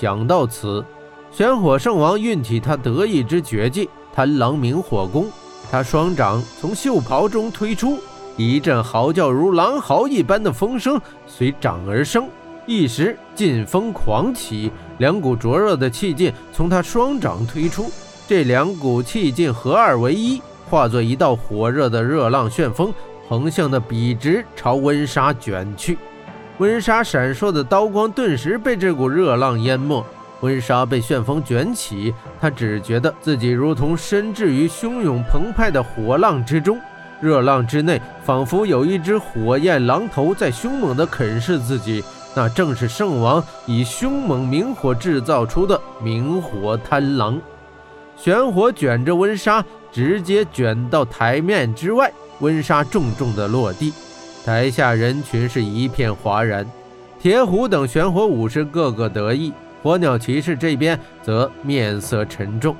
想到此，玄火圣王运起他得意之绝技贪狼明火功，他双掌从袖袍中推出，一阵嚎叫如狼嚎一般的风声随掌而生，一时劲风狂起，两股灼热的气劲从他双掌推出，这两股气劲合二为一，化作一道火热的热浪旋风，横向的笔直朝温莎卷去。温莎闪烁的刀光顿时被这股热浪淹没，温莎被旋风卷起，她只觉得自己如同深置于汹涌澎湃的火浪之中，热浪之内仿佛有一只火焰狼头在凶猛地啃噬自己，那正是圣王以凶猛明火制造出的明火贪狼。玄火卷着温莎，直接卷到台面之外，温莎重重地落地。台下人群是一片哗然，铁虎等玄火武士个个得意，火鸟骑士这边则面色沉重。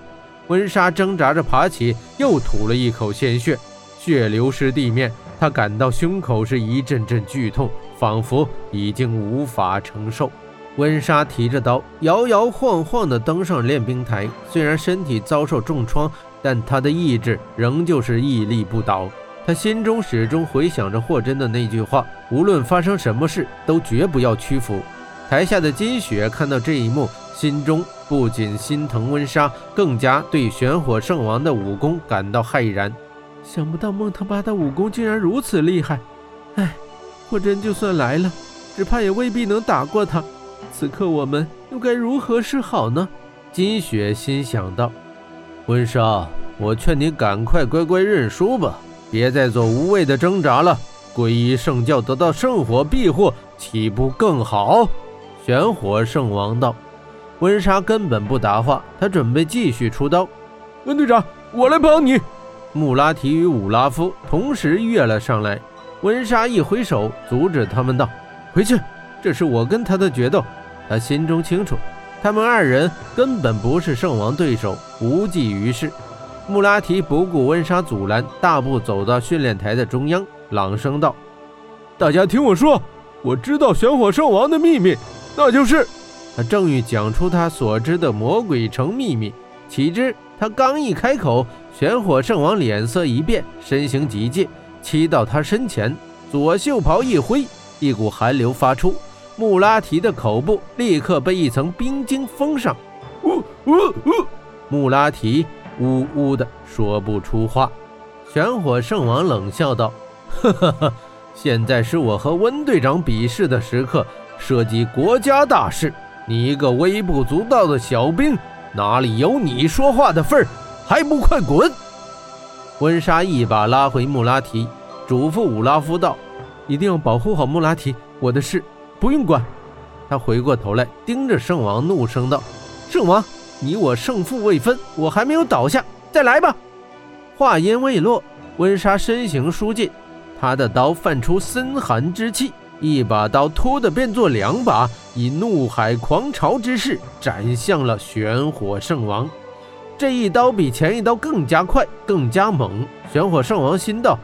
温莎挣扎着爬起，又吐了一口鲜血，血流湿地面。他感到胸口是一阵阵剧痛，仿佛已经无法承受。温莎提着刀，摇摇晃晃地登上练兵台。虽然身体遭受重创，但他的意志仍旧是屹立不倒。他心中始终回想着霍真的那句话：“无论发生什么事，都绝不要屈服。”台下的金雪看到这一幕，心中不仅心疼温莎，更加对玄火圣王的武功感到骇然。想不到孟特巴的武功竟然如此厉害！哎，霍真就算来了，只怕也未必能打过他。此刻我们又该如何是好呢？金雪心想道：“温莎，我劝你赶快乖乖认输吧。”别再做无谓的挣扎了，皈依圣教得到圣火庇护，岂不更好？玄火圣王道。温莎根本不答话，他准备继续出刀。温队长，我来帮你。穆拉提与武拉夫同时跃了上来。温莎一挥手阻止他们道：“回去，这是我跟他的决斗。”他心中清楚，他们二人根本不是圣王对手，无济于事。穆拉提不顾温莎阻拦，大步走到训练台的中央，朗声道：“大家听我说，我知道玄火圣王的秘密，那就是……”他正欲讲出他所知的魔鬼城秘密，岂知他刚一开口，玄火圣王脸色一变，身形急进，骑到他身前，左袖袍一挥，一股寒流发出，穆拉提的口部立刻被一层冰晶封上。呜呜呜！穆拉提。呜呜的说不出话，玄火圣王冷笑道：“呵呵呵，现在是我和温队长比试的时刻，涉及国家大事，你一个微不足道的小兵，哪里有你说话的份儿？还不快滚！”温莎一把拉回穆拉提，嘱咐武拉夫道：“一定要保护好穆拉提，我的事不用管。”他回过头来盯着圣王，怒声道：“圣王！”你我胜负未分，我还没有倒下，再来吧！话音未落，温莎身形舒近，他的刀泛出森寒之气，一把刀突的变作两把，以怒海狂潮之势斩向了玄火圣王。这一刀比前一刀更加快，更加猛。玄火圣王心道：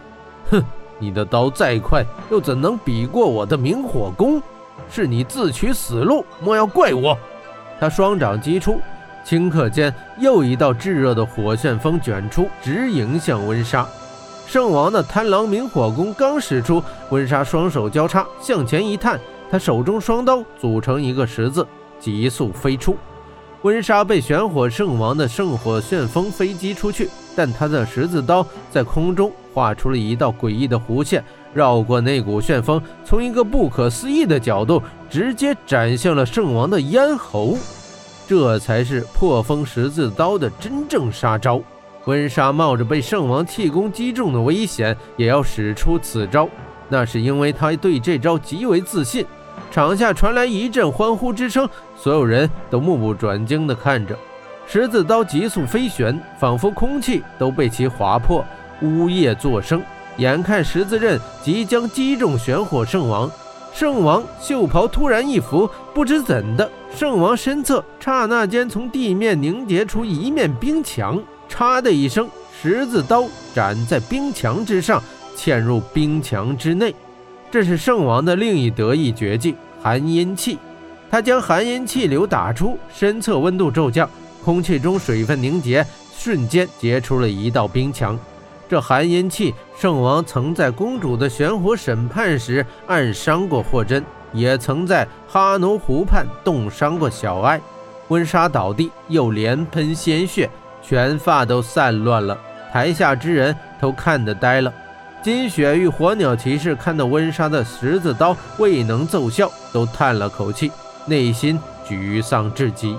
哼，你的刀再快，又怎能比过我的明火功？是你自取死路，莫要怪我！他双掌击出。顷刻间，又一道炙热的火旋风卷出，直迎向温莎。圣王的贪狼明火功刚使出，温莎双手交叉向前一探，他手中双刀组成一个十字，急速飞出。温莎被玄火圣王的圣火旋风飞击出去，但他的十字刀在空中画出了一道诡异的弧线，绕过那股旋风，从一个不可思议的角度，直接斩向了圣王的咽喉。这才是破风十字刀的真正杀招。温莎冒着被圣王气功击中的危险，也要使出此招，那是因为他对这招极为自信。场下传来一阵欢呼之声，所有人都目不转睛地看着十字刀急速飞旋，仿佛空气都被其划破，呜咽作声。眼看十字刃即将击中玄火圣王。圣王袖袍突然一拂，不知怎的，圣王身侧刹那间从地面凝结出一面冰墙，嚓的一声，十字刀斩在冰墙之上，嵌入冰墙之内。这是圣王的另一得意绝技——寒阴气。他将寒阴气流打出，身侧温度骤降，空气中水分凝结，瞬间结出了一道冰墙。这寒阴气，圣王曾在公主的玄火审判时暗伤过霍真，也曾在哈奴湖畔冻伤过小艾。温莎倒地，又连喷鲜血，全发都散乱了。台下之人都看得呆了。金雪与火鸟骑士看到温莎的十字刀未能奏效，都叹了口气，内心沮丧至极。